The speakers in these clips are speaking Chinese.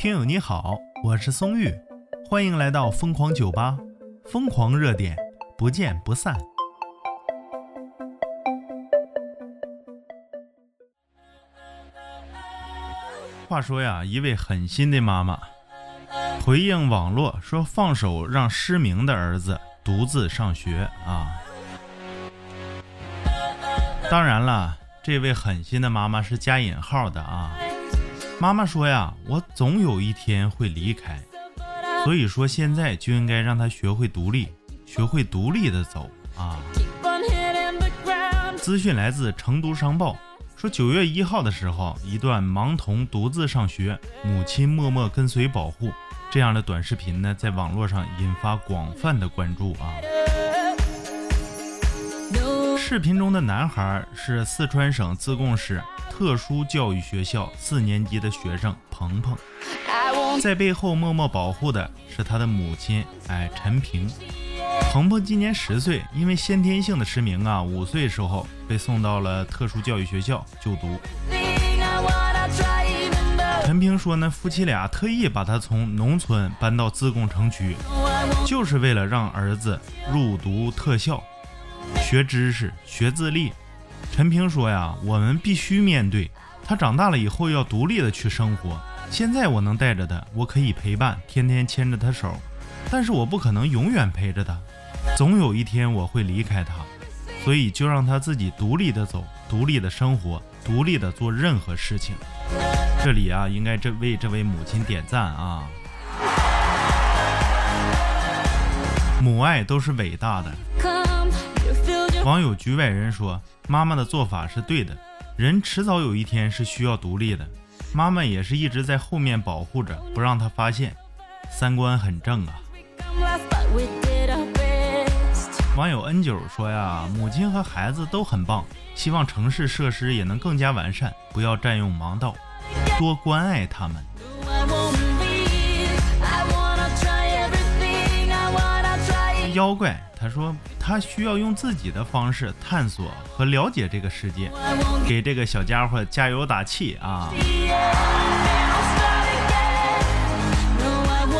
听友你好，我是松玉，欢迎来到疯狂酒吧，疯狂热点，不见不散。话说呀，一位狠心的妈妈回应网络说，放手让失明的儿子独自上学啊。当然了，这位狠心的妈妈是加引号的啊。妈妈说呀，我总有一天会离开，所以说现在就应该让他学会独立，学会独立的走啊。资讯来自成都商报。说九月一号的时候，一段盲童独自上学，母亲默默跟随保护这样的短视频呢，在网络上引发广泛的关注啊。视频中的男孩是四川省自贡市特殊教育学校四年级的学生鹏鹏，在背后默默保护的是他的母亲，哎，陈平。鹏鹏今年十岁，因为先天性的失明啊，五岁时候被送到了特殊教育学校就读。陈平说呢，夫妻俩特意把他从农村搬到自贡城区，就是为了让儿子入读特校，学知识、学自立。陈平说呀，我们必须面对他长大了以后要独立的去生活。现在我能带着他，我可以陪伴，天天牵着他手，但是我不可能永远陪着他。总有一天我会离开他，所以就让他自己独立的走，独立的生活，独立的做任何事情。这里啊，应该这为这位母亲点赞啊！母爱都是伟大的。网友局外人说：“妈妈的做法是对的，人迟早有一天是需要独立的。妈妈也是一直在后面保护着，不让他发现，三观很正啊。”网友 N 九说呀，母亲和孩子都很棒，希望城市设施也能更加完善，不要占用盲道，多关爱他们。妖怪他说他需要用自己的方式探索和了解这个世界，给这个小家伙加油打气啊！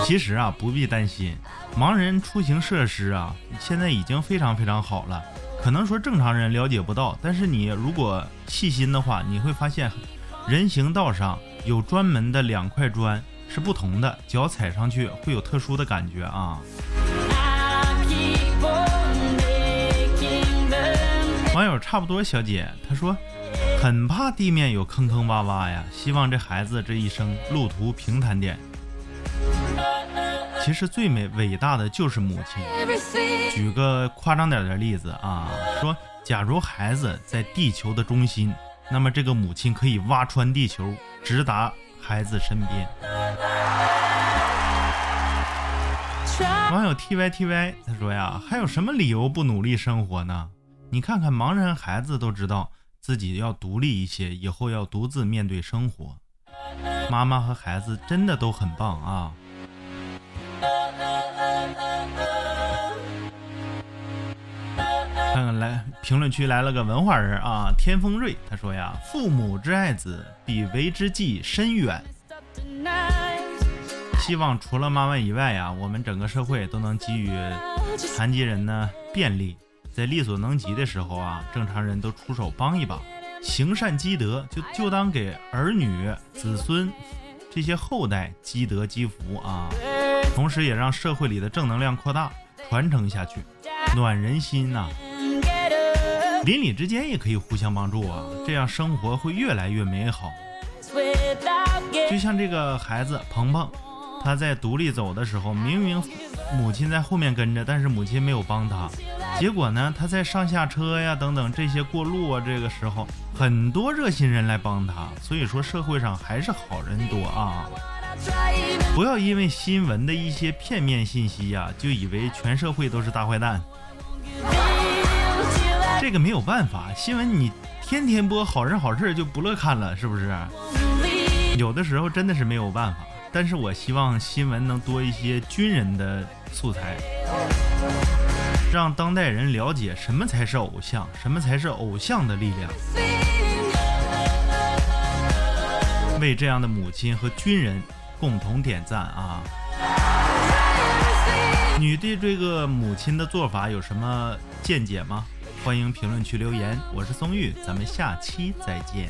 其实啊，不必担心。盲人出行设施啊，现在已经非常非常好了。可能说正常人了解不到，但是你如果细心的话，你会发现，人行道上有专门的两块砖是不同的，脚踩上去会有特殊的感觉啊。网友差不多小姐她说，很怕地面有坑坑洼洼呀，希望这孩子这一生路途平坦点。其实最美伟大的就是母亲。举个夸张点的例子啊，说假如孩子在地球的中心，那么这个母亲可以挖穿地球，直达孩子身边。网友 T Y T Y 他说呀，还有什么理由不努力生活呢？你看看盲人孩子都知道自己要独立一些，以后要独自面对生活。妈妈和孩子真的都很棒啊。看看来评论区来了个文化人啊，天风瑞他说呀，父母之爱子，比为之计深远。希望除了妈妈以外呀，我们整个社会都能给予残疾人呢便利，在力所能及的时候啊，正常人都出手帮一把，行善积德，就就当给儿女子孙这些后代积德积福啊，同时也让社会里的正能量扩大传承下去，暖人心呐。邻里之间也可以互相帮助啊，这样生活会越来越美好。就像这个孩子鹏鹏，他在独立走的时候，明明母亲在后面跟着，但是母亲没有帮他。结果呢，他在上下车呀等等这些过路啊，这个时候很多热心人来帮他。所以说社会上还是好人多啊！不要因为新闻的一些片面信息呀，就以为全社会都是大坏蛋。这个没有办法，新闻你天天播好人好事就不乐看了，是不是？有的时候真的是没有办法，但是我希望新闻能多一些军人的素材，让当代人了解什么才是偶像，什么才是偶像的力量。为这样的母亲和军人共同点赞啊！你对这个母亲的做法有什么见解吗？欢迎评论区留言。我是松玉，咱们下期再见。